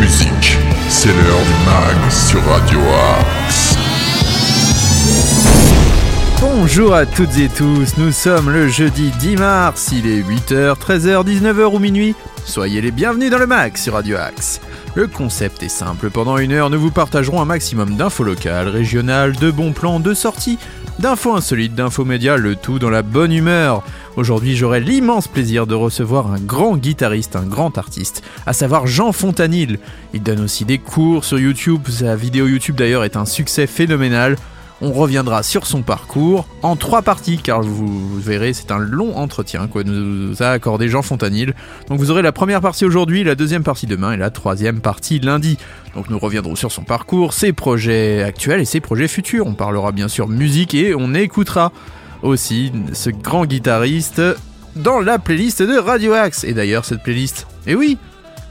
musique. C'est l'heure du mag sur Radio Axe. Bonjour à toutes et tous, nous sommes le jeudi 10 mars, il est 8h, 13h, 19h ou minuit. Soyez les bienvenus dans le mag sur Radio Axe. Le concept est simple, pendant une heure nous vous partagerons un maximum d'infos locales, régionales, de bons plans, de sorties, d'infos insolites, d'infos médias, le tout dans la bonne humeur. Aujourd'hui j'aurai l'immense plaisir de recevoir un grand guitariste, un grand artiste, à savoir Jean Fontanil. Il donne aussi des cours sur YouTube, sa vidéo YouTube d'ailleurs est un succès phénoménal. On reviendra sur son parcours en trois parties, car vous verrez, c'est un long entretien que nous a accordé Jean Fontanil. Donc vous aurez la première partie aujourd'hui, la deuxième partie demain et la troisième partie lundi. Donc nous reviendrons sur son parcours, ses projets actuels et ses projets futurs. On parlera bien sûr musique et on écoutera aussi ce grand guitariste dans la playlist de Radio Axe. Et d'ailleurs cette playlist, et oui,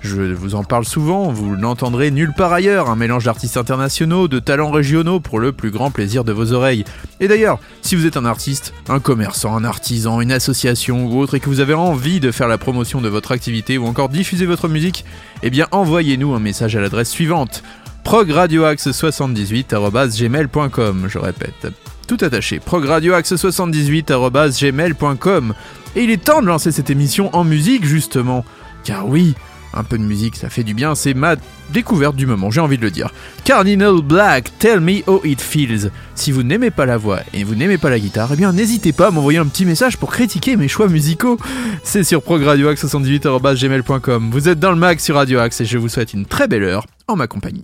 je vous en parle souvent, vous n'entendrez nulle part ailleurs, un mélange d'artistes internationaux, de talents régionaux pour le plus grand plaisir de vos oreilles. Et d'ailleurs, si vous êtes un artiste, un commerçant, un artisan, une association ou autre et que vous avez envie de faire la promotion de votre activité ou encore diffuser votre musique, eh bien envoyez-nous un message à l'adresse suivante progradioaxe78@gmail.com, je répète. Tout attaché, progradioaxe78@gmail.com. Et il est temps de lancer cette émission en musique justement. Car oui, un peu de musique, ça fait du bien, c'est ma découverte du moment, j'ai envie de le dire. Cardinal Black, Tell Me How It Feels. Si vous n'aimez pas la voix et vous n'aimez pas la guitare, eh bien n'hésitez pas à m'envoyer un petit message pour critiquer mes choix musicaux. C'est sur progradioaxe78.gmail.com. Vous êtes dans le mag sur Radio Axe et je vous souhaite une très belle heure en ma compagnie.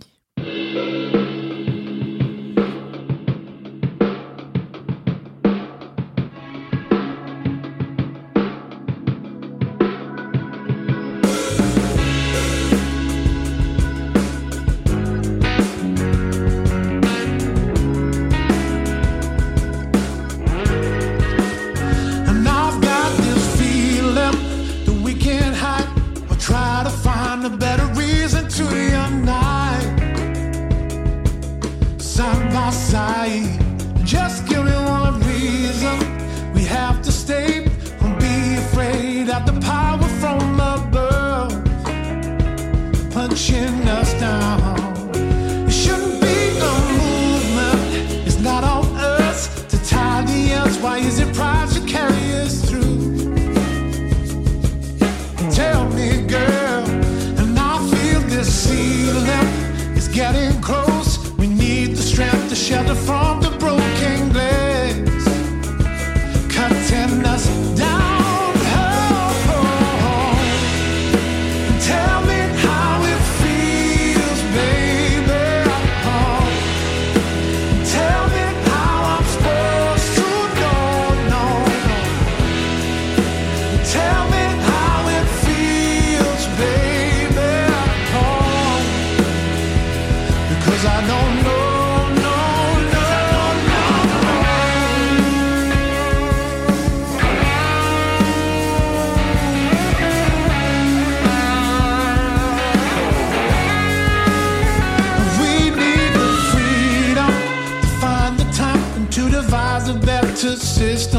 sister.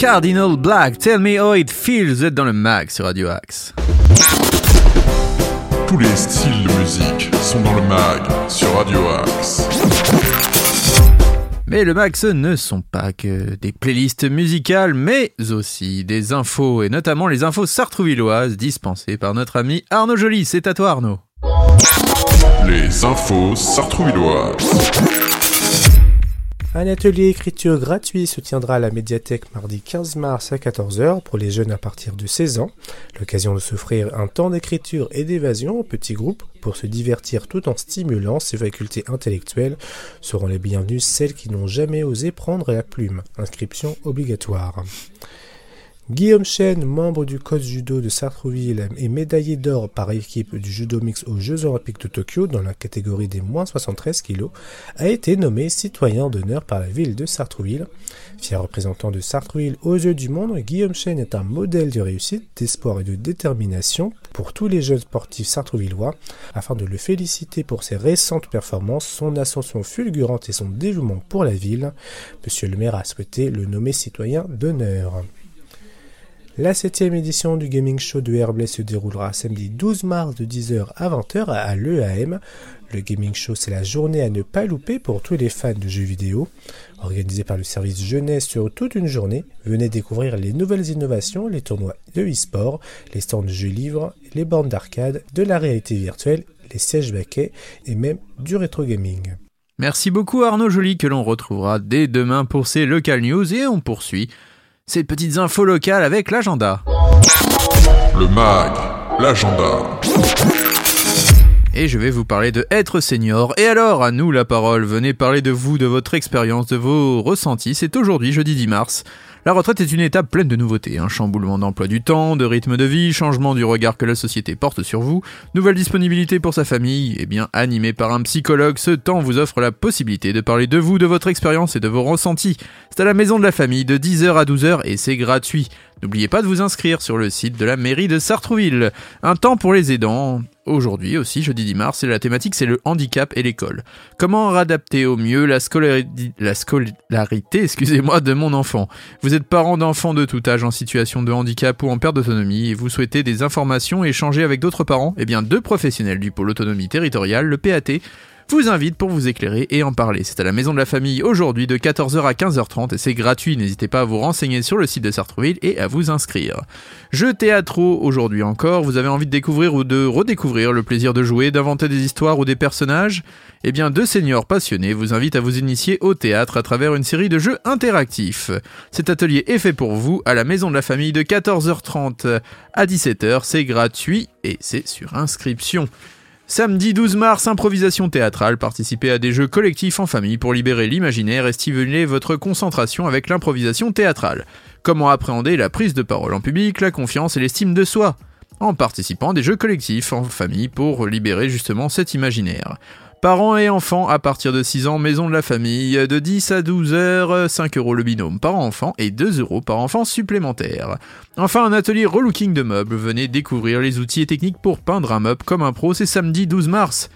Cardinal Black, Tell Me How It Feels, vous êtes dans le mag sur Radio Axe. Tous les styles de musique sont dans le mag sur Radio Axe. Mais le mag, ce ne sont pas que des playlists musicales, mais aussi des infos, et notamment les infos sartrouvilloises dispensées par notre ami Arnaud Joly. C'est à toi Arnaud. Les infos sartrouvilloises. Un atelier écriture gratuit se tiendra à la médiathèque mardi 15 mars à 14h pour les jeunes à partir de 16 ans. L'occasion de s'offrir un temps d'écriture et d'évasion en petits groupes pour se divertir tout en stimulant ses facultés intellectuelles seront les bienvenues celles qui n'ont jamais osé prendre la plume. Inscription obligatoire. Guillaume Chen, membre du code judo de Sartrouville et médaillé d'or par équipe du judo mix aux Jeux Olympiques de Tokyo dans la catégorie des moins 73 kg, a été nommé citoyen d'honneur par la ville de Sartrouville. Fier représentant de Sartrouville aux yeux du monde, Guillaume Chen est un modèle de réussite, d'espoir et de détermination pour tous les jeunes sportifs sartrouvillois. Afin de le féliciter pour ses récentes performances, son ascension fulgurante et son dévouement pour la ville, Monsieur le maire a souhaité le nommer citoyen d'honneur. La septième édition du Gaming Show de Herblay se déroulera samedi 12 mars de 10h à 20h à l'EAM. Le Gaming Show, c'est la journée à ne pas louper pour tous les fans de jeux vidéo. Organisé par le service jeunesse sur toute une journée, venez découvrir les nouvelles innovations, les tournois de e-sport, les stands de jeux livres, les bornes d'arcade, de la réalité virtuelle, les sièges baquets et même du rétro gaming. Merci beaucoup Arnaud Joly que l'on retrouvera dès demain pour ces local news et on poursuit ces petites infos locales avec l'agenda. Le mag, l'agenda. Et je vais vous parler de être senior. Et alors, à nous la parole. Venez parler de vous, de votre expérience, de vos ressentis. C'est aujourd'hui, jeudi 10 mars. La retraite est une étape pleine de nouveautés, un chamboulement d'emploi du temps, de rythme de vie, changement du regard que la société porte sur vous, nouvelle disponibilité pour sa famille, et bien animé par un psychologue, ce temps vous offre la possibilité de parler de vous, de votre expérience et de vos ressentis. C'est à la maison de la famille de 10h à 12h et c'est gratuit. N'oubliez pas de vous inscrire sur le site de la mairie de Sartrouville. Un temps pour les aidants. Aujourd'hui aussi, jeudi 10 mars, la thématique c'est le handicap et l'école. Comment adapter au mieux la, scolari- la scolarité excusez-moi, de mon enfant? Vous êtes parent d'enfants de tout âge en situation de handicap ou en perte d'autonomie et vous souhaitez des informations et échanger avec d'autres parents? Eh bien, deux professionnels du pôle autonomie territoriale, le PAT, vous invite pour vous éclairer et en parler. C'est à la Maison de la Famille aujourd'hui de 14h à 15h30 et c'est gratuit. N'hésitez pas à vous renseigner sur le site de Sartreville et à vous inscrire. Jeux théâtraux aujourd'hui encore, vous avez envie de découvrir ou de redécouvrir le plaisir de jouer, d'inventer des histoires ou des personnages? Eh bien, deux seniors passionnés vous invitent à vous initier au théâtre à travers une série de jeux interactifs. Cet atelier est fait pour vous à la Maison de la Famille de 14h30 à 17h. C'est gratuit et c'est sur inscription. Samedi 12 mars, improvisation théâtrale, participez à des jeux collectifs en famille pour libérer l'imaginaire et stimuler votre concentration avec l'improvisation théâtrale. Comment appréhender la prise de parole en public, la confiance et l'estime de soi? En participant à des jeux collectifs en famille pour libérer justement cet imaginaire. Parents et enfants à partir de 6 ans, maison de la famille, de 10 à 12 heures, 5 euros le binôme par enfant et 2 euros par enfant supplémentaire. Enfin, un atelier relooking de meubles, venez découvrir les outils et techniques pour peindre un meuble comme un pro, c'est samedi 12 mars.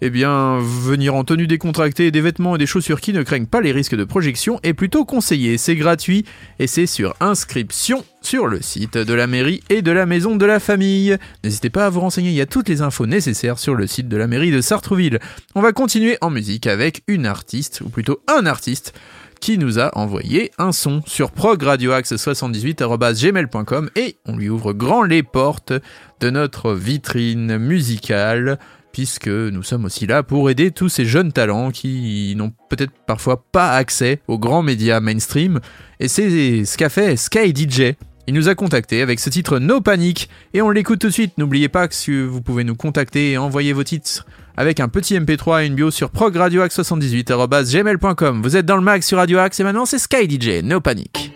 Eh bien, venir en tenue décontractée, des vêtements et des chaussures qui ne craignent pas les risques de projection est plutôt conseillé. C'est gratuit et c'est sur inscription sur le site de la mairie et de la maison de la famille. N'hésitez pas à vous renseigner, il y a toutes les infos nécessaires sur le site de la mairie de Sartrouville. On va continuer en musique avec une artiste, ou plutôt un artiste, qui nous a envoyé un son sur progradioaxe78.gmail.com et on lui ouvre grand les portes de notre vitrine musicale puisque nous sommes aussi là pour aider tous ces jeunes talents qui n'ont peut-être parfois pas accès aux grands médias mainstream. Et c'est ce qu'a fait Sky DJ. Il nous a contacté avec ce titre No Panic et on l'écoute tout de suite. N'oubliez pas que vous pouvez nous contacter et envoyer vos titres avec un petit MP3 et une bio sur progradioaxe78.gmail.com. Vous êtes dans le mag sur Radio Axe et maintenant c'est Sky DJ, No Panic.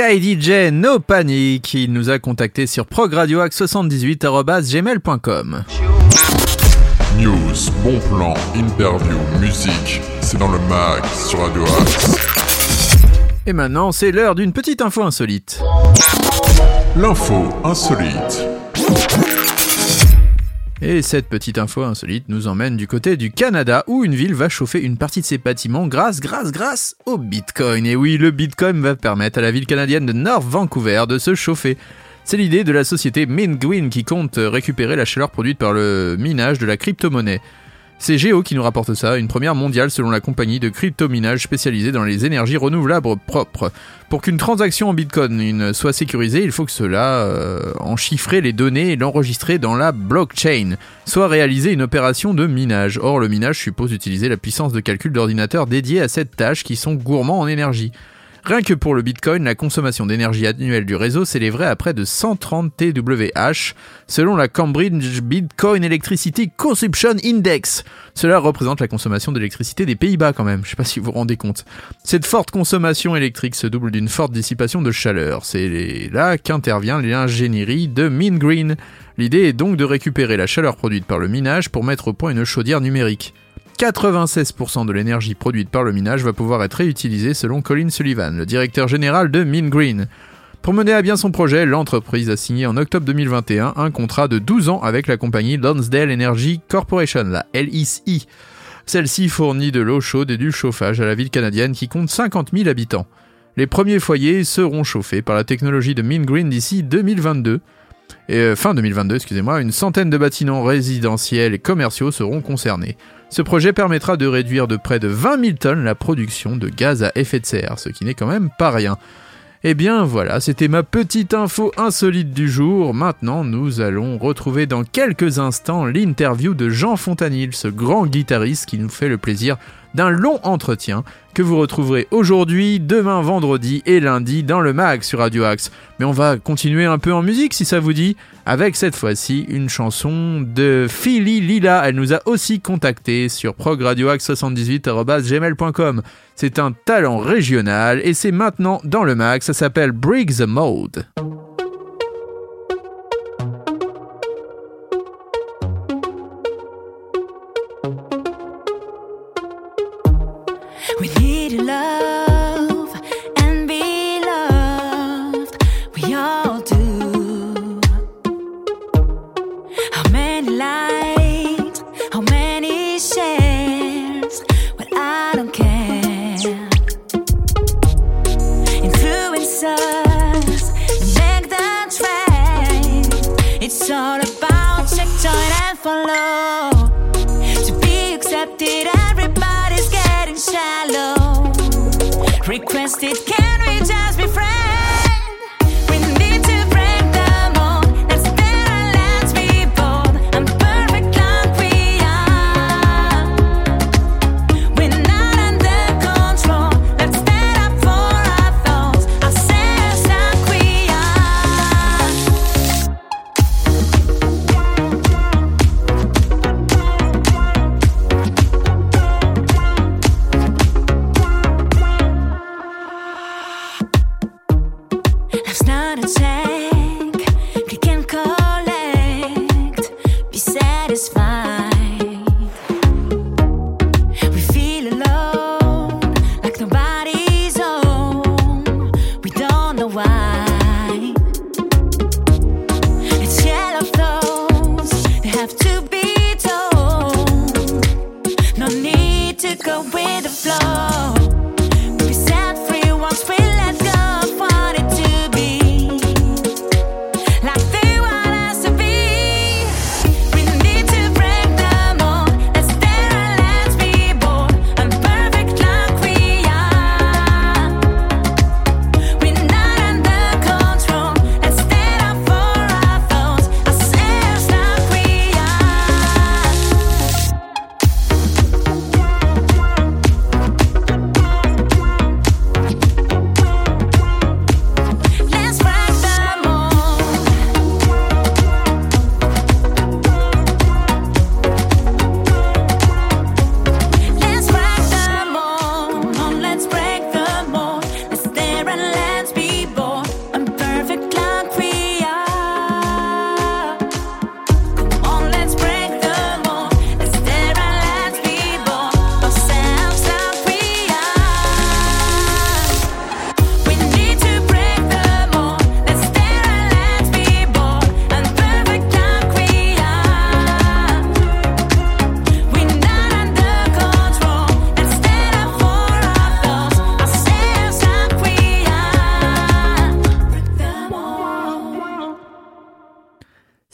Sky DJ No Panic, il nous a contacté sur progradioax78.gmail.com. News, bon plan, interview, musique. C'est dans le mag sur Radio Axe. Et maintenant, c'est l'heure d'une petite info insolite. L'info insolite. Et cette petite info insolite nous emmène du côté du Canada où une ville va chauffer une partie de ses bâtiments grâce, grâce, grâce au Bitcoin. Et oui, le Bitcoin va permettre à la ville canadienne de North Vancouver de se chauffer. C'est l'idée de la société MintGreen qui compte récupérer la chaleur produite par le minage de la crypto-monnaie. C'est Géo qui nous rapporte ça, une première mondiale selon la compagnie de crypto-minage spécialisée dans les énergies renouvelables propres. Pour qu'une transaction en Bitcoin soit sécurisée, il faut que cela euh, en chiffrer les données et l'enregistrer dans la blockchain, soit réaliser une opération de minage. Or, le minage suppose utiliser la puissance de calcul d'ordinateurs dédiés à cette tâche qui sont gourmands en énergie. Rien que pour le Bitcoin, la consommation d'énergie annuelle du réseau s'élèverait à près de 130 TWh, selon la Cambridge Bitcoin Electricity Consumption Index. Cela représente la consommation d'électricité des Pays-Bas quand même, je sais pas si vous vous rendez compte. Cette forte consommation électrique se double d'une forte dissipation de chaleur. C'est là qu'intervient l'ingénierie de MinGreen. L'idée est donc de récupérer la chaleur produite par le minage pour mettre au point une chaudière numérique. 96% de l'énergie produite par le minage va pouvoir être réutilisée selon Colin Sullivan, le directeur général de MinGreen. Pour mener à bien son projet, l'entreprise a signé en octobre 2021 un contrat de 12 ans avec la compagnie Lonsdale Energy Corporation, la LEC. Celle-ci fournit de l'eau chaude et du chauffage à la ville canadienne qui compte 50 000 habitants. Les premiers foyers seront chauffés par la technologie de MinGreen d'ici 2022. Et euh, fin 2022, excusez-moi, une centaine de bâtiments résidentiels et commerciaux seront concernés. Ce projet permettra de réduire de près de 20 000 tonnes la production de gaz à effet de serre, ce qui n'est quand même pas rien. Eh bien voilà, c'était ma petite info insolite du jour. Maintenant, nous allons retrouver dans quelques instants l'interview de Jean Fontanil, ce grand guitariste qui nous fait le plaisir d'un long entretien que vous retrouverez aujourd'hui, demain vendredi et lundi dans le mag sur Radio Axe. Mais on va continuer un peu en musique si ça vous dit, avec cette fois-ci une chanson de Philly Lila. Elle nous a aussi contacté sur progradioaxe78.gmail.com. C'est un talent régional et c'est maintenant dans le mag, ça s'appelle Break the Mode.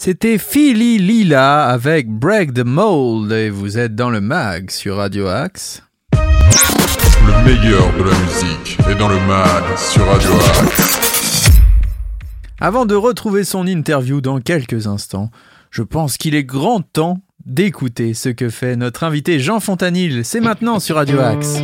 C'était Philly Lila avec Break the Mold et vous êtes dans le mag sur Radio Axe. Le meilleur de la musique est dans le mag sur Radio Axe. Avant de retrouver son interview dans quelques instants, je pense qu'il est grand temps d'écouter ce que fait notre invité Jean Fontanil. C'est maintenant sur Radio Axe.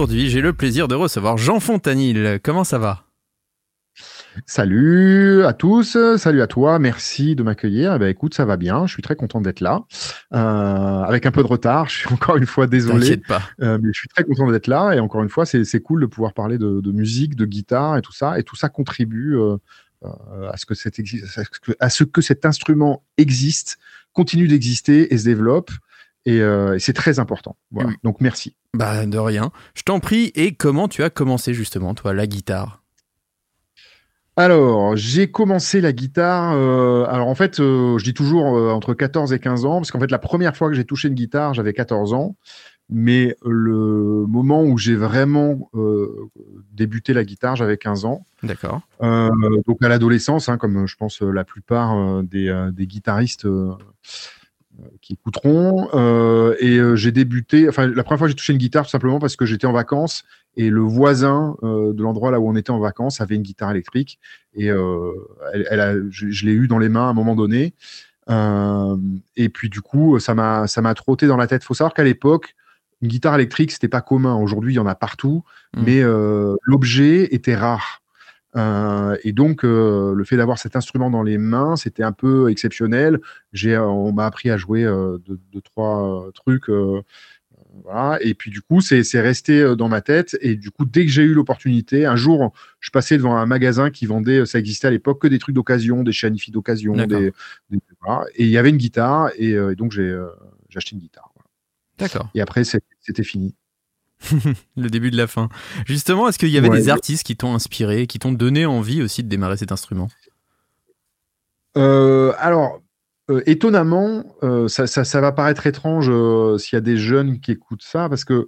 Aujourd'hui, j'ai le plaisir de recevoir Jean Fontanil. Comment ça va? Salut à tous, salut à toi, merci de m'accueillir. Eh ben, écoute, ça va bien, je suis très content d'être là. Euh, avec un peu de retard, je suis encore une fois désolé, pas. euh, mais je suis très content d'être là. Et encore une fois, c'est cool de pouvoir parler de, de musique, de guitare et tout ça. Et tout ça contribue euh, à, ce que cet exi- à ce que- à ce que cet instrument existe, continue d'exister et se développe. Et, euh, et c'est très important. Voilà. Donc merci. Bah, de rien. Je t'en prie. Et comment tu as commencé justement, toi, la guitare? Alors, j'ai commencé la guitare. euh, alors, en fait, euh, je dis toujours euh, entre 14 et 15 ans, parce qu'en fait, la première fois que j'ai touché une guitare, j'avais 14 ans. Mais le moment où j'ai vraiment débuté la guitare, j'avais 15 ans. D'accord. Donc, à l'adolescence, hein, comme je pense la plupart des, des guitaristes qui écouteront. Euh, et euh, j'ai débuté. Enfin, la première fois j'ai touché une guitare, tout simplement parce que j'étais en vacances et le voisin euh, de l'endroit là où on était en vacances avait une guitare électrique et elle, elle a, je, je l'ai eu dans les mains à un moment donné. Et puis du coup, ça m'a ça m'a trotté dans la tête. Faut savoir qu'à l'époque, une guitare électrique c'était pas commun. Aujourd'hui, il y en a partout, Mm. mais l'objet était rare. Euh, et donc, euh, le fait d'avoir cet instrument dans les mains, c'était un peu exceptionnel. J'ai, euh, on m'a appris à jouer euh, deux, deux, trois trucs. voilà. Et puis du coup, c'est c'est resté dans ma tête. Et du coup, dès que j'ai eu l'opportunité, un jour, je passais devant un magasin qui vendait, ça existait à l'époque, que des trucs d'occasion, des chianifis d'occasion, D'accord. des, des- voilà. et il y avait une guitare. Et, et donc j'ai j'ai acheté une guitare. voilà. D'accord. Et après, c'était fini. Le début de la fin. Justement, est-ce qu'il y avait Ouais. des artistes qui t'ont inspiré, qui t'ont donné envie aussi de démarrer cet instrument? Euh, alors, euh, étonnamment, euh, ça, ça, ça va paraître étrange s'il y a des jeunes qui écoutent ça, parce que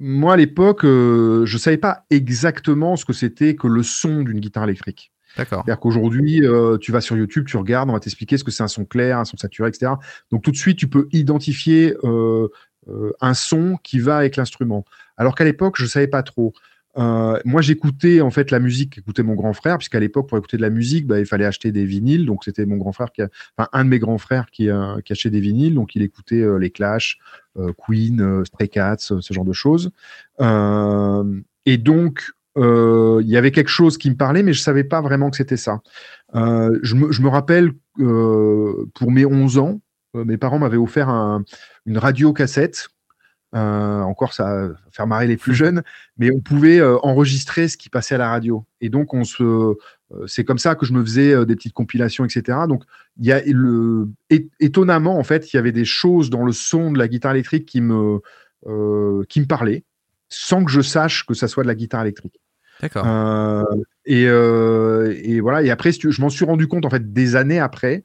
moi, à l'époque, je savais pas exactement ce que c'était que le son d'une guitare électrique. D'accord. C'est-à-dire qu'aujourd'hui, euh, tu vas sur YouTube, tu regardes, on va t'expliquer ce que c'est un son clair, un son saturé, etc. Donc tout de suite, tu peux identifier euh, un son qui va avec l'instrument. Alors qu'à l'époque, je savais pas trop. Euh, moi, j'écoutais en fait la musique qu'écoutait mon grand frère, puisqu'à l'époque, pour écouter de la musique, bah, il fallait acheter des vinyles. Donc c'était mon grand frère qui, a, enfin un de mes grands frères qui, euh, achetait des vinyles. Donc il écoutait euh, les Clash, euh, Queen, euh, Stray Cats, euh, ce genre de choses. Euh, et donc euh, il y avait quelque chose qui me parlait, mais je savais pas vraiment que c'était ça. Euh, je, me, rappelle euh, pour mes 11 ans, euh, mes parents m'avaient offert un, une radio cassette. Euh, encore, ça faire marrer les plus jeunes, mais on pouvait euh, enregistrer ce qui passait à la radio. Et donc, on se, euh, c'est comme ça que je me faisais euh, des petites compilations, etc. Donc, il y a le, étonnamment, en fait, il y avait des choses dans le son de la guitare électrique qui me, euh, qui me parlaient, sans que je sache que ça soit de la guitare électrique. D'accord. Euh, et, euh, et voilà. Et après, je m'en suis rendu compte en fait des années après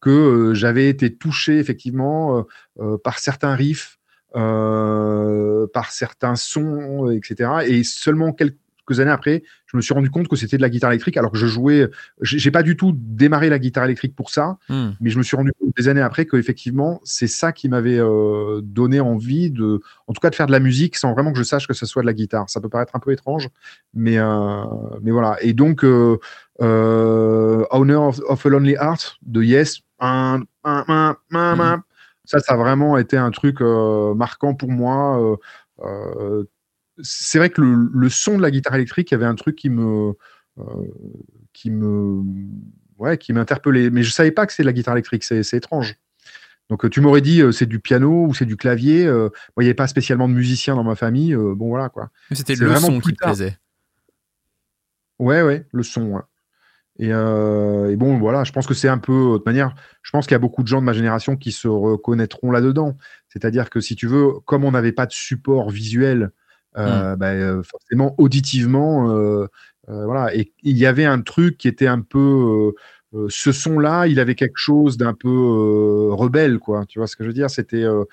que euh, j'avais été touché effectivement euh, euh, par certains riffs, par certains sons, etc. Et seulement quelques années après, je me suis rendu compte que c'était de la guitare électrique, alors que je jouais. J'ai pas du tout démarré la guitare électrique pour ça, Hmm. mais je me suis rendu compte des années après que effectivement c'est ça qui m'avait euh, donné envie de, en tout cas de faire de la musique sans vraiment que je sache que ce soit de la guitare. Ça peut paraître un peu étrange, mais euh, mais voilà. Et donc euh, euh, Owner of, of a Lonely Heart de Yes, un, un, un, un, un. ça ça a vraiment été un truc marquant pour moi. euh, c'est vrai que le, le son de la guitare électrique, il y avait un truc qui me euh, qui me ouais, qui m'interpellait. Mais je savais pas que c'est de la guitare électrique, c'est étrange. Donc euh, tu m'aurais dit euh, c'est du piano ou c'est du clavier. euh, il n'y avait pas spécialement de musiciens dans ma famille. euh, bon voilà quoi. C'était le son qui te plaisait. Ouais ouais, le son. ouais. Et, et bon voilà, je pense que c'est un peu de manière. Je pense qu'il y a beaucoup de gens de ma génération qui se reconnaîtront là-dedans. C'est-à-dire que si tu veux, comme on n'avait pas de support visuel, euh, bah, euh, forcément auditivement, euh, voilà. Et il y avait un truc qui était un peu euh, ce son-là, il avait quelque chose d'un peu euh, rebelle, quoi. Tu vois ce que je veux dire? C'était, euh,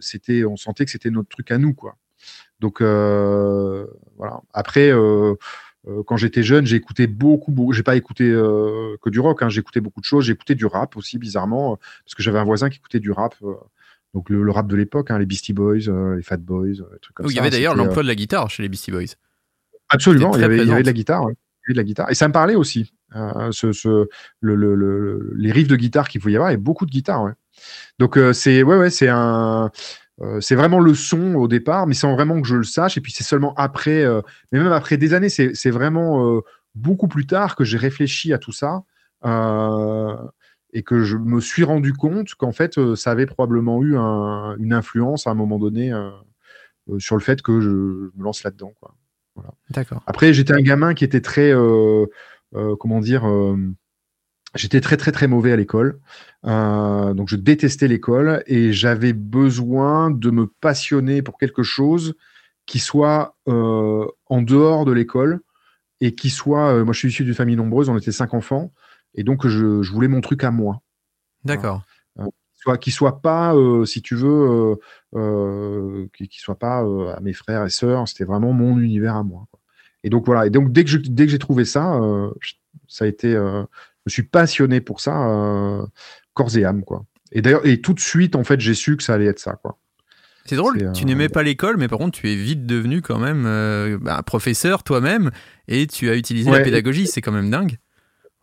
c'était, on sentait que c'était notre truc à nous, quoi. Donc voilà. Après, quand j'étais jeune, j'ai écouté beaucoup, beaucoup j'ai pas écouté que du rock, hein, j'ai écouté beaucoup de choses. J'ai écouté du rap aussi, bizarrement, parce que j'avais un voisin qui écoutait du rap. Donc le, le rap de l'époque, hein, les Beastie Boys, euh, les Fat Boys, euh, trucs comme ça. il y avait d'ailleurs euh, l'emploi de la guitare chez les Beastie Boys. Absolument, il y, avait, il y avait présente. de la guitare. ouais. Il y avait de la guitare. Et ça me parlait aussi. ce, ce, le, le, le- les riffs de guitare qu'il pouvait y avoir, il y avait beaucoup de guitare. Ouais. Donc c'est ouais ouais c'est un euh, c'est vraiment le son au départ, mais sans vraiment que je le sache. Et puis c'est seulement après, euh, mais même après des années, c'est vraiment euh, beaucoup plus tard que j'ai réfléchi à tout ça et que je me suis rendu compte qu'en fait euh, ça avait probablement eu un- une influence à un moment donné euh, euh, sur le fait que je, je me lance là-dedans. Quoi. D'accord. Après, j'étais un gamin qui était très, euh, euh, comment dire, j'étais très très très mauvais à l'école. Donc je détestais l'école et j'avais besoin de me passionner pour quelque chose qui soit en dehors de l'école et qui soit. moi, je suis issu d'une famille nombreuse, on était cinq enfants et donc je, je voulais mon truc à moi D'accord. soit qui soit pas euh, si tu veux euh, euh, qui, qui soit pas euh, à mes frères et sœurs c'était vraiment mon univers à moi quoi. et donc voilà et donc dès que je- dès que j'ai trouvé ça euh, je- ça a été euh, je me suis passionné pour ça euh, corps et âme quoi et d'ailleurs et tout de suite en fait j'ai su que ça allait être ça quoi C'est drôle, C'est, euh, tu n'aimais pas l'école, mais par contre, tu es vite devenu quand même euh, bah, professeur toi-même et tu as utilisé la pédagogie. C'est quand même dingue,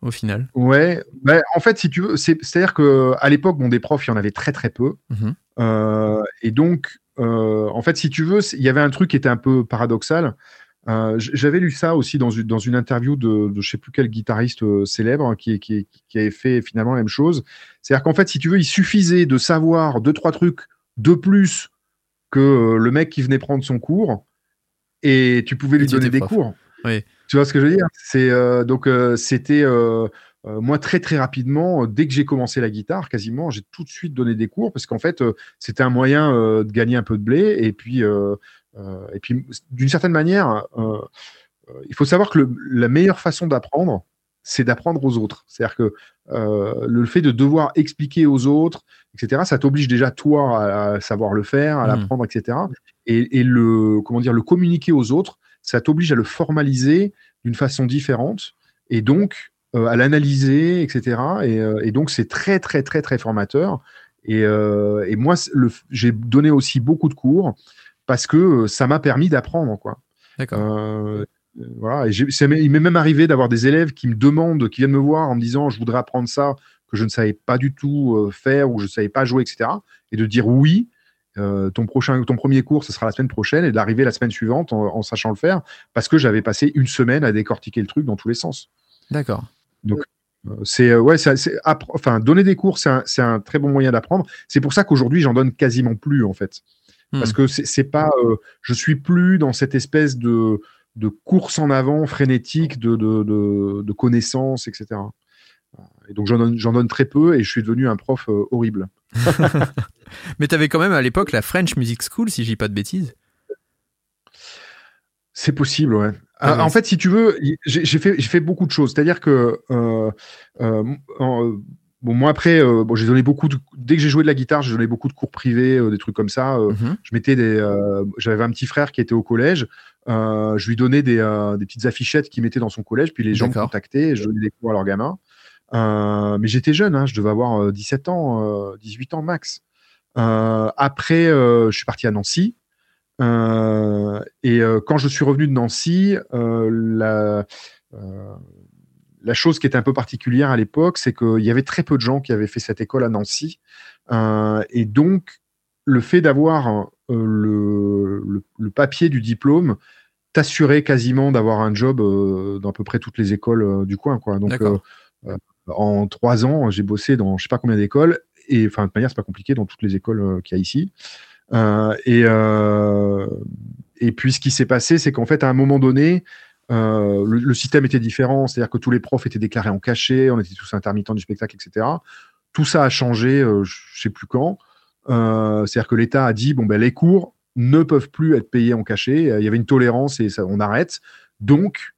au final. ouais ben, en fait si tu veux c'est c'est à dire que à l'époque bon des profs il y en avait très très peu Mhm. Euh, et donc, euh, en fait, si tu veux, il y avait un truc qui était un peu paradoxal. Euh, J'avais lu ça aussi dans une, dans une interview de, de je sais plus quel guitariste célèbre hein, qui, qui, qui avait fait finalement la même chose. C'est-à-dire qu'en fait, si tu veux, il suffisait de savoir deux, trois trucs de plus que le mec qui venait prendre son cours et tu pouvais lui Et donner des prof. cours. Oui. Tu vois ce que je veux dire? C'est euh, donc euh, c'était euh, moi très très rapidement dès que j'ai commencé la guitare, quasiment j'ai tout de suite donné des cours parce qu'en fait c'était un moyen de gagner un peu de blé et puis et puis d'une certaine manière il faut savoir que le- la meilleure façon d'apprendre c'est d'apprendre aux autres. C'est-à-dire que euh, le fait de devoir expliquer aux autres, etc., ça t'oblige déjà toi à, à savoir le faire, à Mhm. l'apprendre, etc. Et, et le comment dire le communiquer aux autres, ça t'oblige à le formaliser d'une façon différente et donc euh, à l'analyser, etc. Et, euh, et donc c'est très très très très formateur. Et, euh, et moi, j'ai donné aussi beaucoup de cours parce que ça m'a permis d'apprendre, quoi. D'accord. Voilà, et ça il m'est même arrivé d'avoir des élèves qui me demandent, qui viennent me voir en me disant je voudrais apprendre ça que je ne savais pas du tout faire ou je ne savais pas jouer, etc. Et de dire oui, euh, ton prochain, ton premier cours, ce sera la semaine prochaine, et d'arriver la semaine suivante en, en sachant le faire, parce que j'avais passé une semaine à décortiquer le truc dans tous les sens. D'accord. Euh, C'est euh, ouais, c'est, enfin donner des cours, c'est un, c'est un très bon moyen d'apprendre. C'est pour ça qu'aujourd'hui j'en donne quasiment plus en fait, parce Hmm. que c'est, c'est pas, euh, je suis plus dans cette espèce de de course en avant frénétique de de, de, de connaissances, etc. Et donc j'en donne, très peu et je suis devenu un prof euh, horrible. Mais tu avais quand même à l'époque la French Music School, si je dis pas de bêtises. C'est possible, ouais. Ah Ah, en fait, si tu veux, j'ai fait, beaucoup de choses. C'est-à-dire que, euh, euh, en- bon, moi après, euh, bon, j'ai donné beaucoup de, dès que j'ai joué de la guitare, j'ai donné beaucoup de cours privés, des trucs comme ça. Mhm. je mettais des, j'avais un petit frère qui était au collège. je lui donnais des, des petites affichettes qu'il mettait dans son collège, puis les gens me contactaient et je donnais des cours à leurs gamins. Euh, mais j'étais jeune, hein, je devais avoir euh, 17 ans, euh, 18 ans max. Euh, après, euh, je suis parti à Nancy. Euh, et euh, quand je suis revenu de Nancy, euh, la, euh, la chose qui était un peu particulière à l'époque, c'est qu'il y avait très peu de gens qui avaient fait cette école à Nancy. Euh, et donc, le fait d'avoir euh, le, le, le papier du diplôme t'assurait quasiment d'avoir un job euh, dans à peu près toutes les écoles euh, du coin. Quoi. Donc, euh, euh, en trois ans, j'ai bossé dans je sais pas combien d'écoles. Et enfin, de manière, c'est pas compliqué dans toutes les écoles euh, qu'il y a ici. Euh, et, euh, et puis, ce qui s'est passé, c'est qu'en fait, à un moment donné, le, système était différent. C'est-à-dire que tous les profs étaient déclarés en cachet, on était tous intermittents du spectacle, etc. Tout ça a changé, euh, je sais plus quand. C'est-à-dire que l'État a dit bon, ben, les cours ne peuvent plus être payés en cachet. Il y avait une tolérance et ça, on arrête. Donc,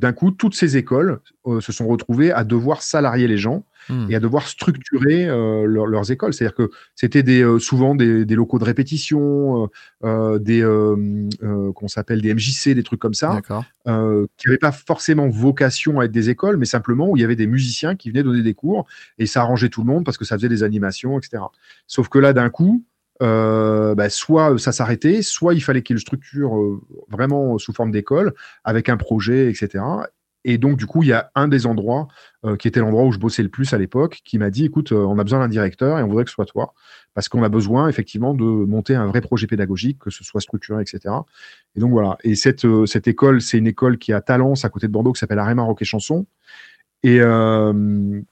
d'un coup, toutes ces écoles euh, se sont retrouvées à devoir salarier les gens Hmm. et à devoir structurer euh, leur- leurs écoles. C'est-à-dire que c'était des, euh, souvent des, des locaux de répétition, des qu'on s'appelle des MJC, des trucs comme ça, qui n'avaient pas forcément vocation à être des écoles, mais simplement où il y avait des musiciens qui venaient donner des cours et ça arrangeait tout le monde parce que ça faisait des animations, etc. Sauf que là, d'un coup, euh, bah, soit ça s'arrêtait, soit il fallait qu'il structure euh, vraiment sous forme d'école avec un projet, etc. et donc, du coup, il y a un des endroits euh, qui était l'endroit où je bossais le plus à l'époque, qui m'a dit, écoute, euh, on a besoin d'un directeur et on voudrait que ce soit toi, parce qu'on a besoin effectivement de monter un vrai projet pédagogique, que ce soit structuré, etc. Et donc voilà. Et cette, euh, cette école, c'est une école qui est à Talence, à côté de Bordeaux, qui s'appelle Aréma Rock et Chanson. Et euh,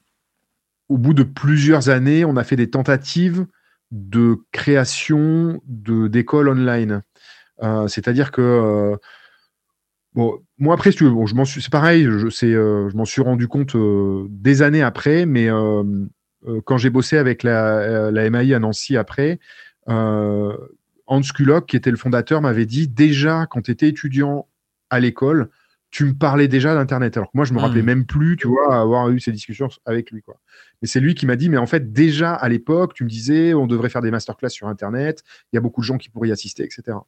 au bout de plusieurs années, on a fait des tentatives de création de d'écoles online. Euh, C'est-à-dire que euh, Bon, moi après, je m'en suis, c'est pareil, je, euh, m'en suis rendu compte des années après, mais quand j'ai bossé avec la, la MAI à Nancy après, Hans Kulok, qui était le fondateur, m'avait dit déjà quand tu étais étudiant à l'école, tu me parlais déjà d'Internet. Alors que moi, je me rappelais même plus, tu vois, avoir eu ces discussions avec lui, quoi. Mais c'est lui qui m'a dit, mais en fait, déjà à l'époque, tu me disais, on devrait faire des masterclass sur Internet, il y a beaucoup de gens qui pourraient y assister, etc.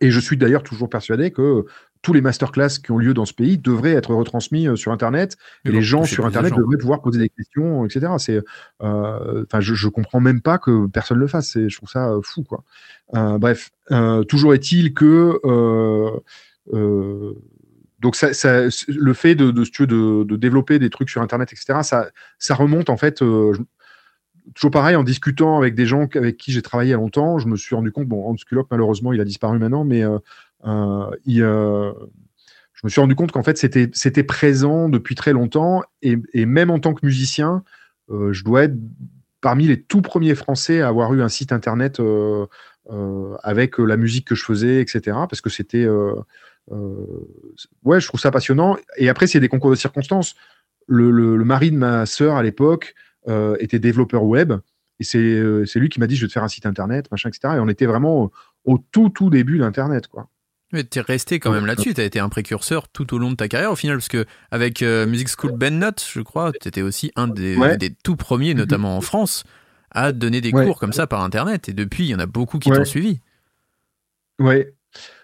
Et je suis d'ailleurs toujours persuadé que tous les masterclass qui ont lieu dans ce pays devraient être retransmis euh, sur Internet et les gens sur Internet gens. devraient pouvoir poser des questions, etc. C'est, euh, je, je comprends même pas que personne le fasse. Je trouve ça euh, fou, quoi. Euh, bref, euh, toujours est-il que donc le fait de, développer des trucs sur Internet, etc. Ça, remonte en fait. euh, toujours pareil, en discutant avec des gens avec qui j'ai travaillé longtemps, je me suis rendu compte, bon, Hans Kulok, malheureusement, il a disparu maintenant, mais euh, euh, je me suis rendu compte qu'en fait, c'était présent depuis très longtemps, et, et même en tant que musicien, je dois être parmi les tout premiers Français à avoir eu un site internet avec la musique que je faisais, etc. Parce que c'était, ouais, je trouve ça passionnant. Et après, c'est des concours de circonstances. Le, le- le mari de ma sœur à l'époque euh, était développeur web. Et c'est euh, c'est lui qui m'a dit je vais te faire un site internet, machin, etc. Et on était vraiment au tout, tout début d'Internet, quoi. Mais t'es resté quand même là-dessus, t'as été un précurseur tout au long de ta carrière au final, parce que avec euh, Music School Ben Not, je crois, t'étais aussi un des, Ouais. des tout premiers, notamment en France, à donner des Ouais. cours comme ça par internet. Et depuis, il y en a beaucoup qui Ouais. t'ont suivi. Ouais.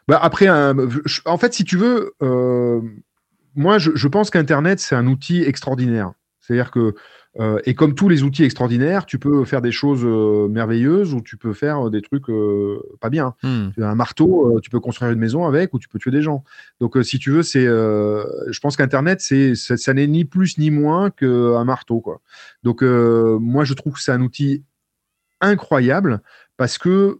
Bah après, un- je- en fait, si tu veux, euh, moi, je, je pense qu'Internet, c'est un outil extraordinaire. C'est-à-dire que, euh, et comme tous les outils extraordinaires, tu peux faire des choses euh, merveilleuses ou tu peux faire des trucs pas bien. Hmm. Tu as un marteau, tu peux construire une maison avec ou tu peux tuer des gens. Donc, si tu veux, c'est, je pense qu'Internet, c'est, ça, ça n'est ni plus ni moins qu'un marteau, quoi. Donc, moi, je trouve que c'est un outil incroyable parce que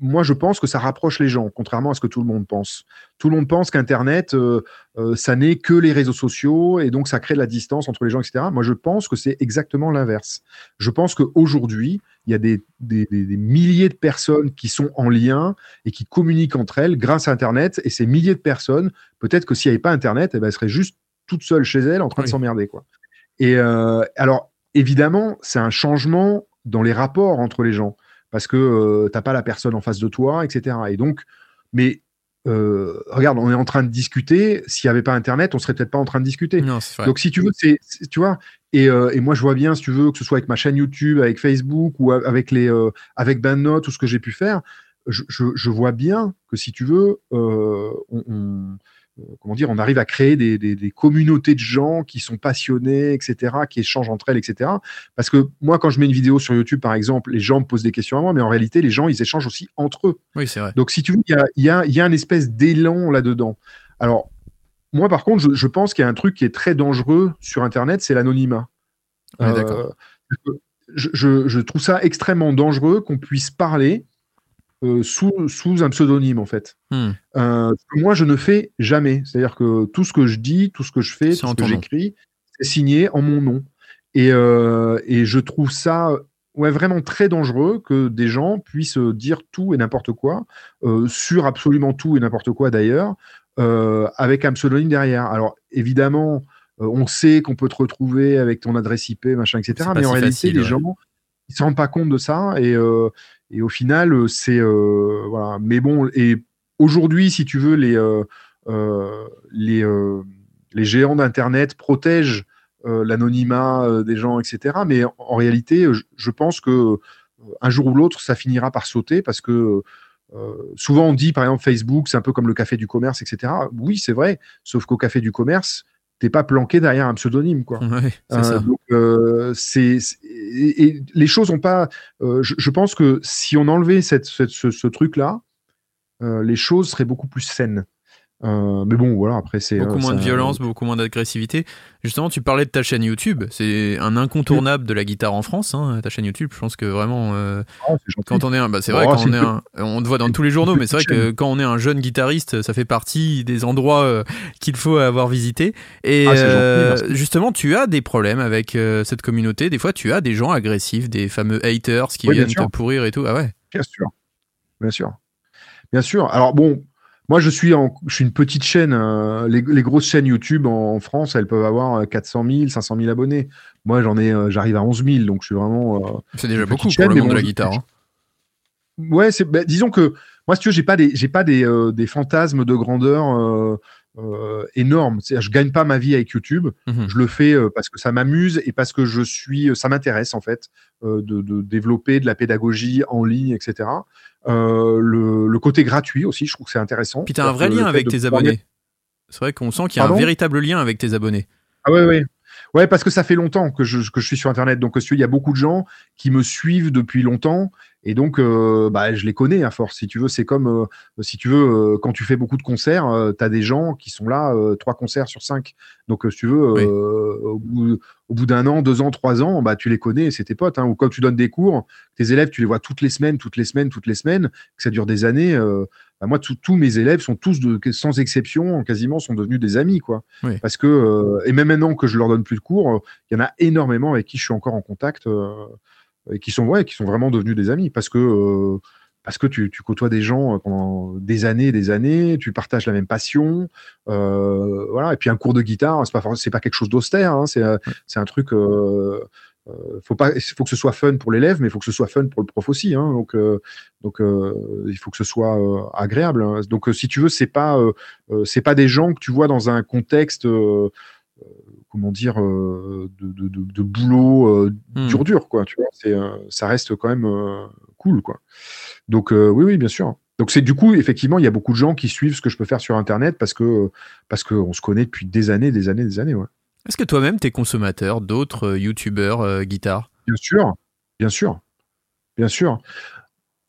moi, je pense que ça rapproche les gens, contrairement à ce que tout le monde pense. Tout le monde pense qu'Internet, euh, euh, ça n'est que les réseaux sociaux et donc ça crée de la distance entre les gens, etc. Moi, je pense que c'est exactement l'inverse. Je pense qu'aujourd'hui, il y a des, des- des- des milliers de personnes qui sont en lien et qui communiquent entre elles grâce à Internet. Et ces milliers de personnes, peut-être que s'il n'y avait pas Internet, eh ben, elles seraient juste toutes seules chez elles en train de s'emmerder. quoi. Et euh, alors, évidemment, c'est un changement dans les rapports entre les gens parce que euh, t'as pas la personne en face de toi, etc. Et donc, mais euh, regarde, on est en train de discuter. S'il n'y avait pas Internet, on serait peut-être pas en train de discuter. Non. Donc, si tu veux, c'est, tu vois, et, euh, et moi, je vois bien, si tu veux, que ce soit avec ma chaîne YouTube, avec Facebook ou avec les, euh, avec BandNote ou ce que j'ai pu faire, je, je, je vois bien que si tu veux, on, on- comment dire, on arrive à créer des, des, des communautés de gens qui sont passionnés, etc., qui échangent entre elles, etc. Parce que moi, quand je mets une vidéo sur YouTube, par exemple, les gens me posent des questions à moi, mais en réalité, les gens, ils échangent aussi entre eux. Oui, c'est vrai. Donc, si tu veux, il y a, y a, y a un espèce d'élan là-dedans. Alors, moi, par contre, je, je pense qu'il y a un truc qui est très dangereux sur Internet, c'est l'anonymat. Je, je- je trouve ça extrêmement dangereux qu'on puisse parler euh, sous, sous un pseudonyme, en fait. Hmm. Euh, moi, je ne fais jamais. C'est-à-dire que tout ce que je dis, tout ce que je fais, tout ce que j'écris, c'est signé en mon nom. Et, euh, et je trouve ça ouais, vraiment très dangereux que des gens puissent dire tout et n'importe quoi, sur absolument tout et n'importe quoi d'ailleurs, avec un pseudonyme derrière. Alors évidemment, on sait qu'on peut te retrouver avec ton adresse IP, machin, etc. Mais en si réalité, facile, les ouais. gens ils se rendent pas compte de ça et, euh, et au final, euh, c'est euh, voilà. Mais bon, et aujourd'hui, si tu veux, les euh, les les géants d'internet protègent l'anonymat des gens, etc. Mais en, réalité, je, pense que un jour ou l'autre, ça finira par sauter parce que souvent on dit, par exemple, Facebook, c'est un peu comme le café du commerce, etc. Oui, c'est vrai, sauf qu'au café du commerce, t'es pas planqué derrière un pseudonyme, quoi. Ouais, c'est Euh, donc, euh, c'est, c'est- et, et les choses ont pas. euh, je, je pense que si on enlevait cette, cette- ce, ce truc-là, euh, les choses seraient beaucoup plus saines. Euh, mais bon, voilà, après, c'est. Beaucoup euh, moins de violence, beaucoup moins d'agressivité. Justement, tu parlais de ta chaîne YouTube. C'est un incontournable de la guitare en France. hein, ta chaîne YouTube, je pense que vraiment, euh, gentil. quand on est un, bah, c'est vrai, Oh, quand c'est on est un, on te voit dans tous les journaux, mais c'est vrai que quand on est un jeune guitariste, ça fait partie des endroits euh, qu'il faut avoir visité. Et Ah, gentil, euh, justement, tu as des problèmes avec euh, cette communauté. Des fois, tu as des gens agressifs, des fameux haters qui Oui, viennent te pourrir et tout. Ah ouais. Bien sûr. Bien sûr. Bien sûr. Alors bon, moi je suis en, je suis une petite chaîne. euh, les, les grosses chaînes YouTube en, en France, elles peuvent avoir euh, 400 000, 500 000 abonnés. Moi j'en ai, euh, j'arrive à 11 000, donc je suis vraiment. euh, C'est déjà beaucoup pour le chaîne, monde de bon, la je- guitare. hein. Ouais, c'est, bah, disons que moi, si tu veux, j'ai pas des, j'ai pas des, des fantasmes de grandeur euh, euh. C'est-à-dire, je gagne pas ma vie avec YouTube. Mhm. Je le fais euh, parce que ça m'amuse et parce que je suis, ça m'intéresse en fait euh, de, de développer de la pédagogie en ligne, etc. Euh, le, le côté gratuit aussi, je trouve que c'est intéressant. Puis t'as un vrai lien avec tes abonnés. C'est vrai qu'on sent qu'il y a un véritable lien avec tes abonnés. Ah ouais, ouais. Ouais, parce que ça fait longtemps que je, que je suis sur Internet. Donc, euh, il y a beaucoup de gens qui me suivent depuis longtemps. Et donc, euh, bah, je les connais à force. Si tu veux, c'est comme, euh, si tu veux, euh, quand tu fais beaucoup de concerts, tu as des gens qui sont là trois concerts sur cinq. Donc, si tu veux, Oui. au bout, d'un an, deux ans, trois ans, bah, tu les connais, c'est tes potes. Hein. Ou quand tu donnes des cours, tes élèves, tu les vois toutes les semaines, toutes les semaines, toutes les semaines, que ça dure des années. bah, moi, tous- tous mes élèves sont tous, de, sans exception, quasiment, sont devenus des amis, quoi. Oui. Parce que, et même maintenant que je leur donne plus de cours, il y en a énormément avec qui je suis encore en contact et qui sont, ouais, qui sont vraiment devenus des amis parce que, euh, parce que tu, tu côtoies des gens euh, pendant des années et des années, tu partages la même passion, euh, voilà. Et puis un cours de guitare, c'est pas, c'est pas quelque chose d'austère, hein, c'est, c'est un truc. Euh, faut pas, il faut que ce soit fun pour l'élève, mais il faut que ce soit fun pour le prof aussi. Hein, donc, euh, donc, euh, il faut que ce soit euh, agréable. hein. Donc, si tu veux, c'est pas, c'est pas des gens que tu vois dans un contexte, comment dire, euh, de, de, de, de boulot euh, Hmm. dur dur, quoi. Tu vois, c'est, euh, ça reste quand même cool, quoi. Donc, oui, oui, bien sûr. Donc, c'est du coup, effectivement, il y a beaucoup de gens qui suivent ce que je peux faire sur Internet parce que, parce qu'on se connaît depuis des années, des années, des années, ouais. Est-ce que toi-même, t'es consommateur d'autres youtubeurs euh, guitare Bien sûr, bien sûr, bien sûr.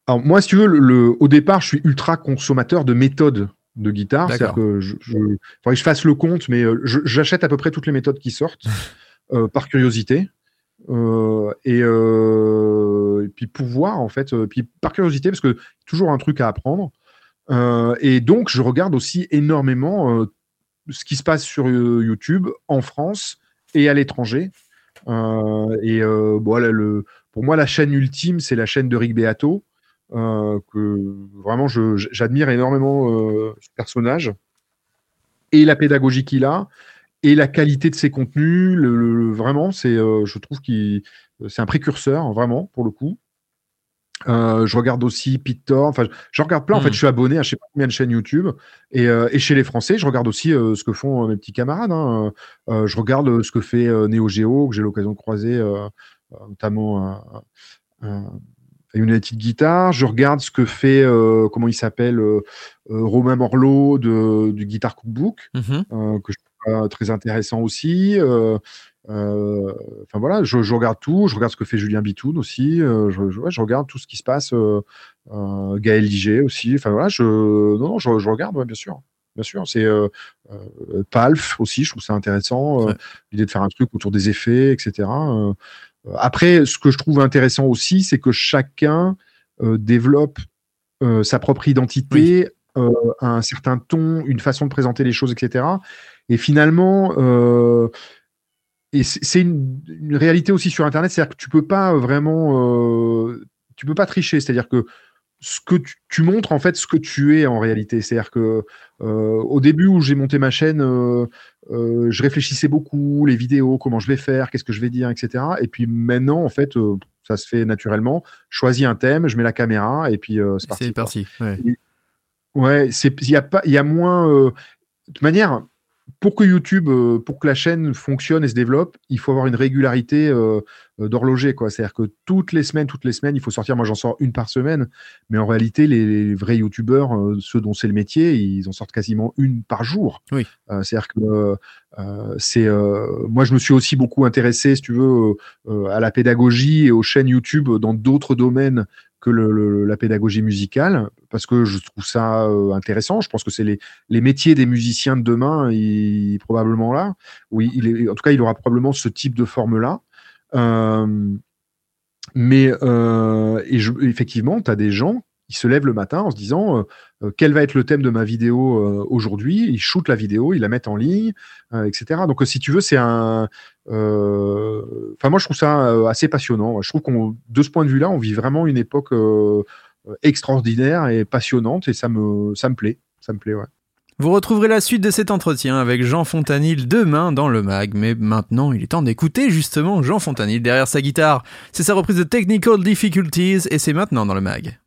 Alors moi, si tu veux, le, le- au départ, je suis ultra consommateur de méthodes de guitare. C'est-à-dire que je, je, faudrait que je fasse le compte, mais euh, j'achète à peu près toutes les méthodes qui sortent euh, par curiosité. Euh, et, euh, et puis pour voir en fait, puis par curiosité parce que toujours un truc à apprendre. Et donc je regarde aussi énormément ce qui se passe sur YouTube en France et à l'étranger. Et bon, là, le, pour moi, la chaîne ultime, c'est la chaîne de Rick Beato, que vraiment j'admire énormément euh, ce personnage et la pédagogie qu'il a et la qualité de ses contenus. Le, vraiment, c'est, euh, je trouve qu'il c'est un précurseur, vraiment, pour le coup. Euh, je regarde aussi Thorne, enfin, je regarde plein. En fait, je suis abonné à je sais pas combien de chaînes YouTube. Et, euh, et chez les Français, je regarde aussi euh, ce que font euh, mes petits camarades. hein. Euh, je regarde euh, ce que fait euh, Neo Geo, que j'ai l'occasion de croiser, euh, euh, notamment United Guitar. Je regarde ce que fait, euh, comment il s'appelle, euh, euh, Romain Morlot de, du Guitar Cookbook Mhm. que je trouve très intéressant aussi. Enfin voilà, je, je regarde tout. Je regarde ce que fait Julien Bitoun aussi. je, je- ouais, je regarde tout ce qui se passe. Gaël Liger aussi. Enfin voilà, je, non, non, je, je regarde, ouais, bien sûr. Bien sûr, c'est euh, euh, Palf aussi, je trouve ça intéressant. euh, Ouais. L'idée de faire un truc autour des effets, etc. Euh, après, ce que je trouve intéressant aussi, c'est que chacun euh, développe euh, sa propre identité, un certain ton, une façon de présenter les choses, etc. Et finalement, et c'est une, une réalité aussi sur Internet, c'est-à-dire que tu peux pas vraiment, tu peux pas tricher, c'est-à-dire que ce que tu, tu montres en fait ce que tu es en réalité. C'est-à-dire que euh, au début où j'ai monté ma chaîne, euh, euh, je réfléchissais beaucoup les vidéos, comment je vais faire, qu'est-ce que je vais dire, etc. Et puis maintenant en fait, euh, ça se fait naturellement. Je choisis un thème, je mets la caméra et puis euh, c'est parti. C'est parti. ouais. Il y a pas il y a moins euh, de manière pour que YouTube euh, pour que la chaîne fonctionne et se développe, il faut avoir une régularité euh, euh, d'horloger c'est-à-dire que toutes les semaines toutes les semaines, il faut sortir moi j'en sors une par semaine, mais en réalité les, les vrais youtubeurs euh, ceux dont c'est le métier, ils en sortent quasiment une par jour. Oui. Euh, c'est-à-dire que c'est moi je me suis aussi beaucoup intéressé si tu veux à la pédagogie et aux chaînes YouTube dans d'autres domaines que la pédagogie musicale, parce que je trouve ça euh, intéressant. Je pense que c'est les, les métiers des musiciens de demain, il, probablement là. Oui, en tout cas, il aura probablement ce type de forme-là. Euh, mais euh, et effectivement, tu as des gens qui se lèvent le matin en se disant euh, euh, quel va être le thème de ma vidéo euh, aujourd'hui? Ils shootent la vidéo, ils la mettent en ligne, etc. Donc, si tu veux, c'est un. Enfin, moi, je trouve ça assez passionnant. Je trouve qu'on, de ce point de vue-là, on vit vraiment une époque extraordinaire et passionnante, et ça me, ça me plaît. Ça me plaît, ouais. Vous retrouverez la suite de cet entretien avec Jean Fontanil demain dans le mag, mais maintenant il est temps d'écouter justement Jean Fontanil derrière sa guitare. C'est sa reprise de Technical Difficulties et c'est maintenant dans le mag.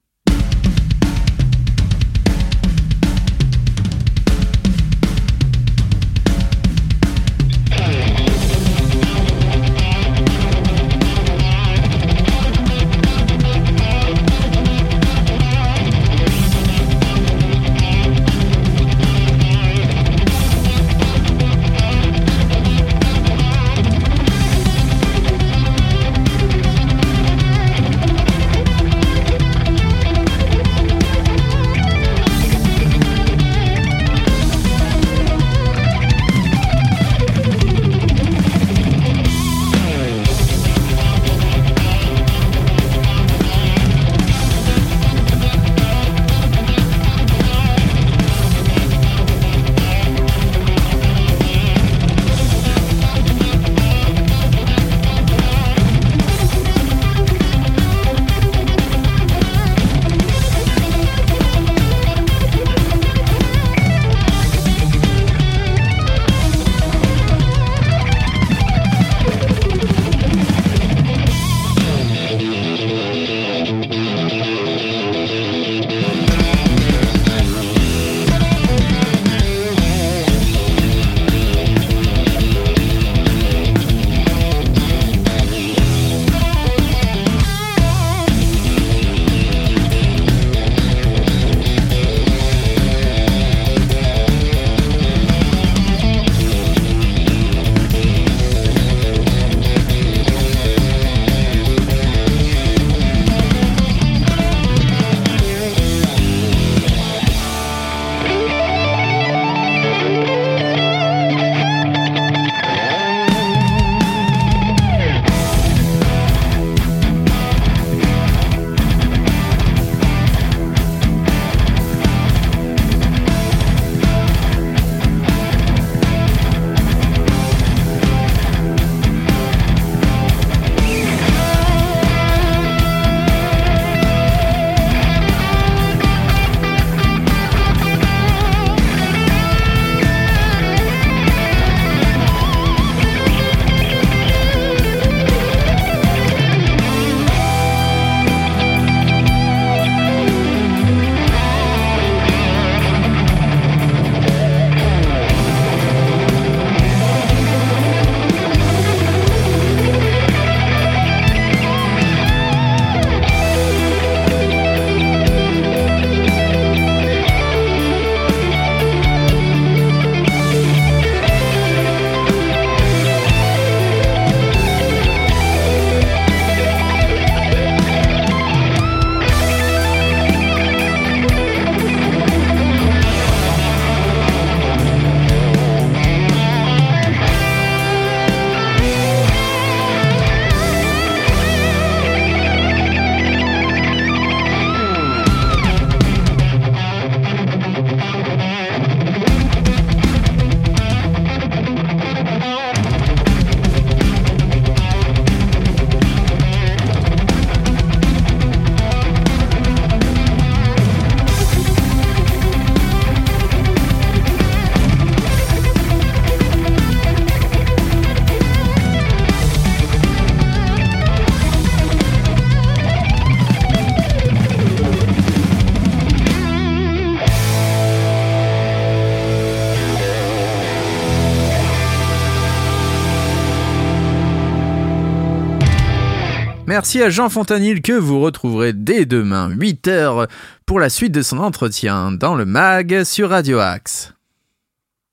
Merci à Jean Fontanil que vous retrouverez dès demain 8h pour la suite de son entretien dans le mag sur Radio Axe.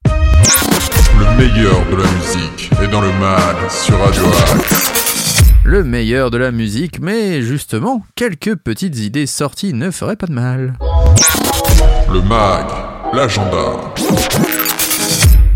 Le meilleur de la musique est dans le mag sur Radio Axe. le meilleur de la musique, mais justement, quelques petites idées sorties ne feraient pas de mal. Le mag, l'agenda.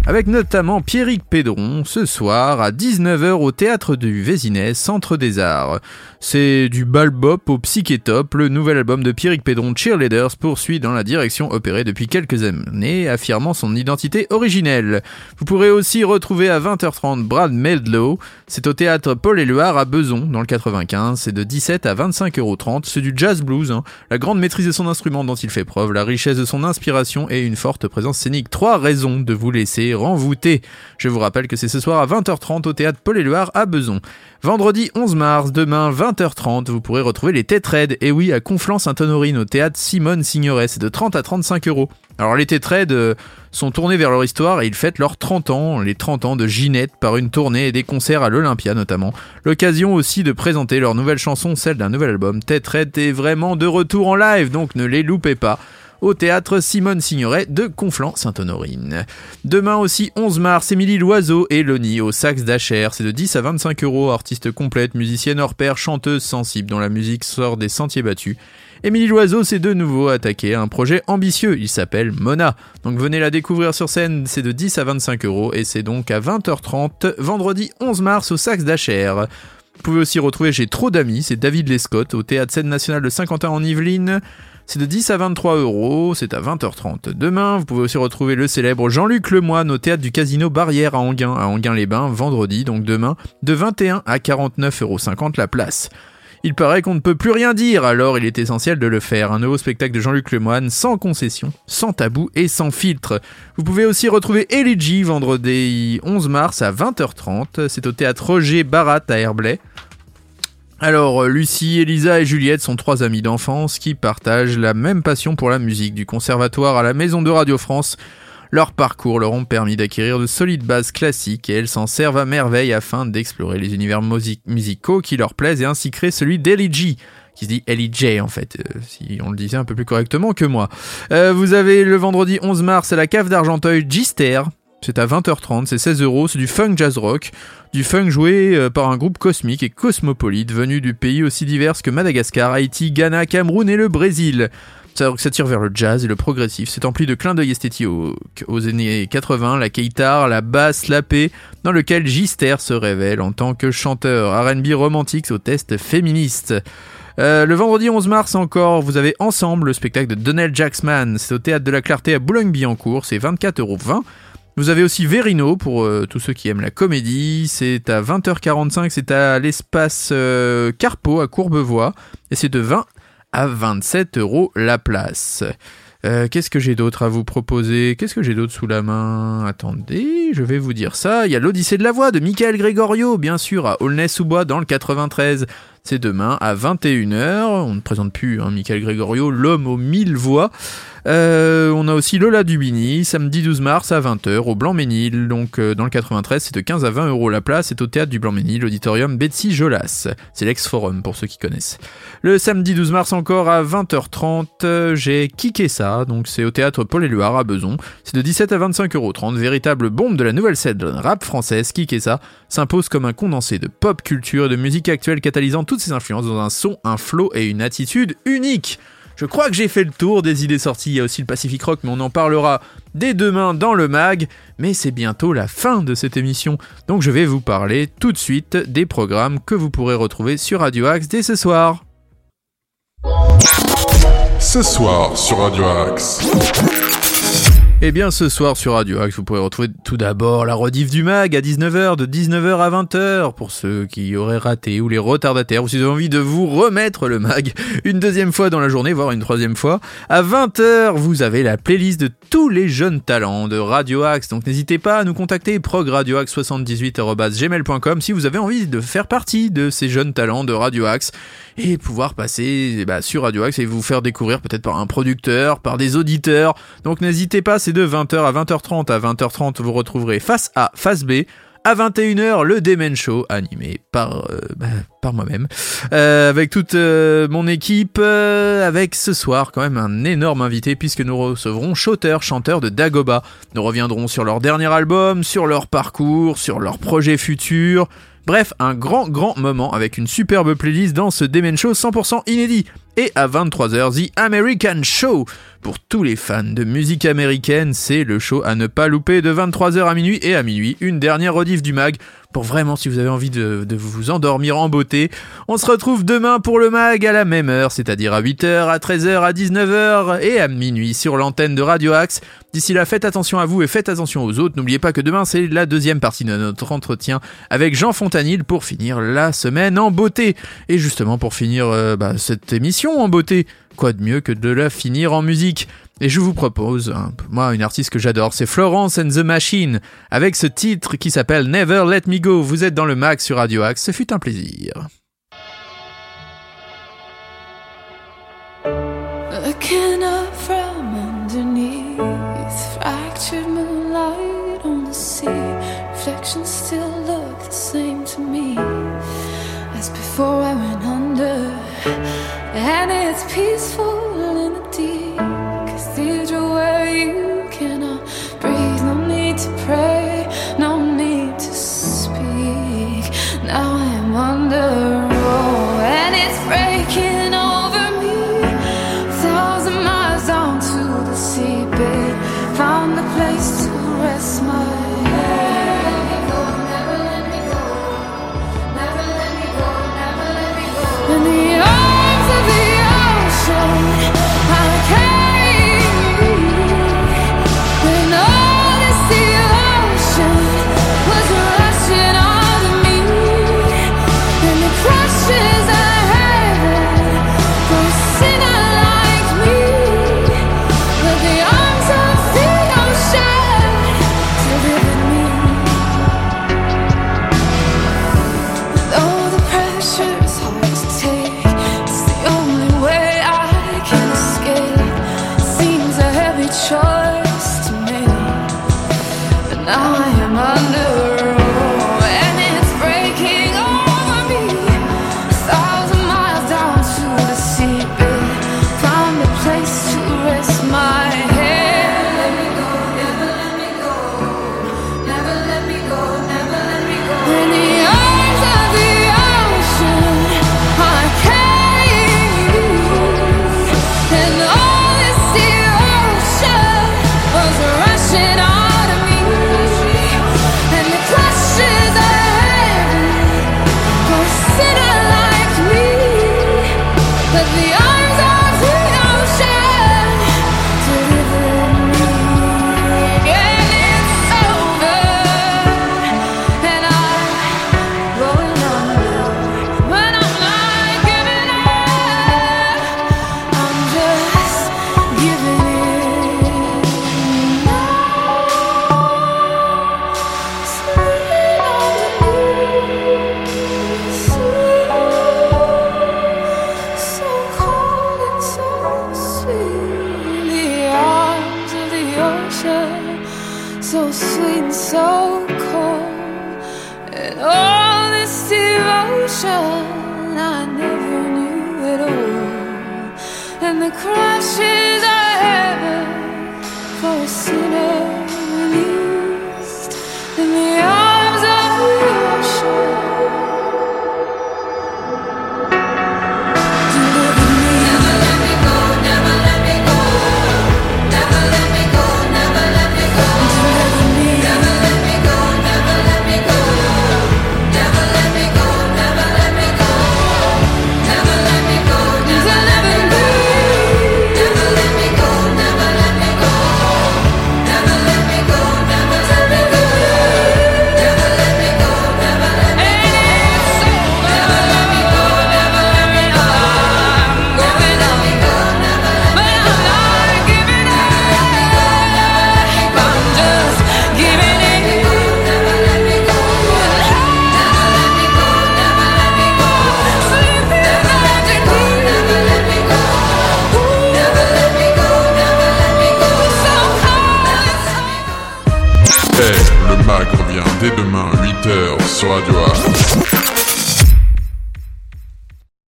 Avec notamment Pierrick Pédron ce soir à 19h au théâtre du Vésinet, Centre des Arts. C'est du balbop au psychétop, le nouvel album de Pierrick Pédron Cheerleaders poursuit dans la direction opérée depuis quelques années, affirmant son identité originelle. Vous pourrez aussi retrouver à 20h30 Brad Meldlow, c'est au théâtre Paul Éluard à Beson dans le 95, c'est de 17 à 25,30€, c'est du jazz blues, hein. la grande maîtrise de son instrument dont il fait preuve, la richesse de son inspiration et une forte présence scénique. Trois raisons de vous laisser renvoûter. Je vous rappelle que c'est ce soir à 20h30 au théâtre Paul Éluard à Beson. Vendredi 11 mars, demain 20h30, vous pourrez retrouver les Tétraides, et oui, à Conflans-Sainte-Honorine, au théâtre Simone Signoret, c'est de 30 à 35 euros. Alors les Tétraides euh, sont tournés vers leur histoire et ils fêtent leurs 30 ans, les 30 ans de Ginette par une tournée et des concerts à l'Olympia notamment. L'occasion aussi de présenter leur nouvelle chanson, celle d'un nouvel album. Tétraides est vraiment de retour en live, donc ne les loupez pas au théâtre Simone Signoret de Conflans-Sainte-Honorine. Demain aussi 11 mars, Émilie Loiseau et Loni au sax d'Acher. C'est de 10 à 25 euros, artiste complète, musicienne hors pair, chanteuse sensible dont la musique sort des sentiers battus. Émilie Loiseau s'est de nouveau attaqué à un projet ambitieux, il s'appelle Mona. Donc venez la découvrir sur scène, c'est de 10 à 25 euros et c'est donc à 20h30 vendredi 11 mars au Saxe d'Acher. Vous pouvez aussi retrouver chez Trop d'Amis, c'est David Lescott au Théâtre Scène Nationale de Saint-Quentin en Yvelines. C'est de 10 à 23 euros, c'est à 20h30. Demain, vous pouvez aussi retrouver le célèbre Jean-Luc Lemoine au théâtre du Casino Barrière à Anguin, à Anguin-les-Bains, vendredi, donc demain, de 21 à 49,50 euros la place. Il paraît qu'on ne peut plus rien dire, alors il est essentiel de le faire. Un nouveau spectacle de Jean-Luc Lemoine, sans concession, sans tabou et sans filtre. Vous pouvez aussi retrouver Eligi vendredi 11 mars à 20h30. C'est au théâtre Roger Barat à Herblay. Alors, euh, Lucie, Elisa et Juliette sont trois amies d'enfance qui partagent la même passion pour la musique. Du conservatoire à la maison de Radio France, leur parcours leur ont permis d'acquérir de solides bases classiques et elles s'en servent à merveille afin d'explorer les univers music- musicaux qui leur plaisent et ainsi créer celui d'Ellie qui se dit Ellie J en fait, euh, si on le disait un peu plus correctement que moi. Euh, vous avez le vendredi 11 mars à la cave d'Argenteuil Gister. C'est à 20h30, c'est 16 euros, c'est du funk jazz rock, du funk joué euh, par un groupe cosmique et cosmopolite venu du pays aussi divers que Madagascar, Haïti, Ghana, Cameroun et le Brésil. Ça, ça tire vers le jazz et le progressif, c'est empli de clins d'œil esthétiques aux, années 80, la keitar, la basse, la paix, dans lequel Gister se révèle en tant que chanteur R&B romantique au test féministe. Euh, le vendredi 11 mars encore, vous avez Ensemble, le spectacle de Donnell Jacksman. C'est au Théâtre de la Clarté à Boulogne-Billancourt, c'est 24,20€. Vous avez aussi Verino pour euh, tous ceux qui aiment la comédie. C'est à 20h45, c'est à l'espace euh, Carpeau à Courbevoie. Et c'est de 20 à 27 euros la place. Euh, Qu'est-ce que j'ai d'autre à vous proposer? Qu'est-ce que j'ai d'autre sous la main? Attendez, je vais vous dire ça. Il y a l'Odyssée de la voix de Michael Gregorio, bien sûr, à Aulnay-sous-Bois dans le 93. C'est demain à 21h. On ne présente plus hein, Michael Gregorio, l'homme aux mille voix. Euh, on a aussi Lola Dubini, samedi 12 mars à 20h au Blanc-Ménil. Donc euh, dans le 93, c'est de 15 à 20 euros la place. C'est au théâtre du Blanc-Ménil, auditorium Betsy Jolas. C'est l'ex-forum pour ceux qui connaissent. Le samedi 12 mars encore à 20h30, euh, j'ai kické. Donc c'est au théâtre Paul-Éluard à Beson. C'est de 17 à 25 euros 30. Véritable bombe de la nouvelle scène rap française. Kické s'impose comme un condensé de pop culture et de musique actuelle catalysant toutes ses influences dans un son, un flow et une attitude unique. Je crois que j'ai fait le tour des idées sorties. Il y a aussi le Pacific Rock, mais on en parlera dès demain dans le mag. Mais c'est bientôt la fin de cette émission. Donc je vais vous parler tout de suite des programmes que vous pourrez retrouver sur Radio Axe dès ce soir. Ce soir sur Radio Axe. Eh bien, ce soir sur Radio Axe, vous pourrez retrouver tout d'abord la rediff du mag à 19h, de 19h à 20h, pour ceux qui auraient raté ou les retardataires, ou si vous avez envie de vous remettre le mag une deuxième fois dans la journée, voire une troisième fois. À 20h, vous avez la playlist de tous les jeunes talents de Radio Axe, donc n'hésitez pas à nous contacter progradioaxe78.gmail.com si vous avez envie de faire partie de ces jeunes talents de Radio Axe et pouvoir passer eh ben, sur Radio Axe et vous faire découvrir peut-être par un producteur, par des auditeurs. Donc n'hésitez pas, c'est de 20h à 20h30. À 20h30, vous retrouverez Face A, Face B. À 21h, le Demen Show, animé par, euh, bah, par moi-même, euh, avec toute euh, mon équipe, avec ce soir quand même un énorme invité, puisque nous recevrons Shooter, chanteur de Dagoba. Nous reviendrons sur leur dernier album, sur leur parcours, sur leurs projets futurs, Bref, un grand grand moment avec une superbe playlist dans ce Demen Show 100% inédit. Et à 23h, The American Show. Pour tous les fans de musique américaine, c'est le show à ne pas louper de 23h à minuit et à minuit, une dernière rediff du mag. Pour vraiment, si vous avez envie de, de vous endormir en beauté, on se retrouve demain pour le mag à la même heure, c'est-à-dire à 8h, à 13h, à 19h et à minuit sur l'antenne de Radio Axe. D'ici là, faites attention à vous et faites attention aux autres. N'oubliez pas que demain, c'est la deuxième partie de notre entretien avec Jean Fontanil pour finir la semaine en beauté. Et justement, pour finir euh, bah, cette émission en beauté, quoi de mieux que de la finir en musique et je vous propose, moi, une artiste que j'adore, c'est Florence and the Machine, avec ce titre qui s'appelle Never Let Me Go. Vous êtes dans le Max sur Radio Axe, ce fut un plaisir. it's peaceful.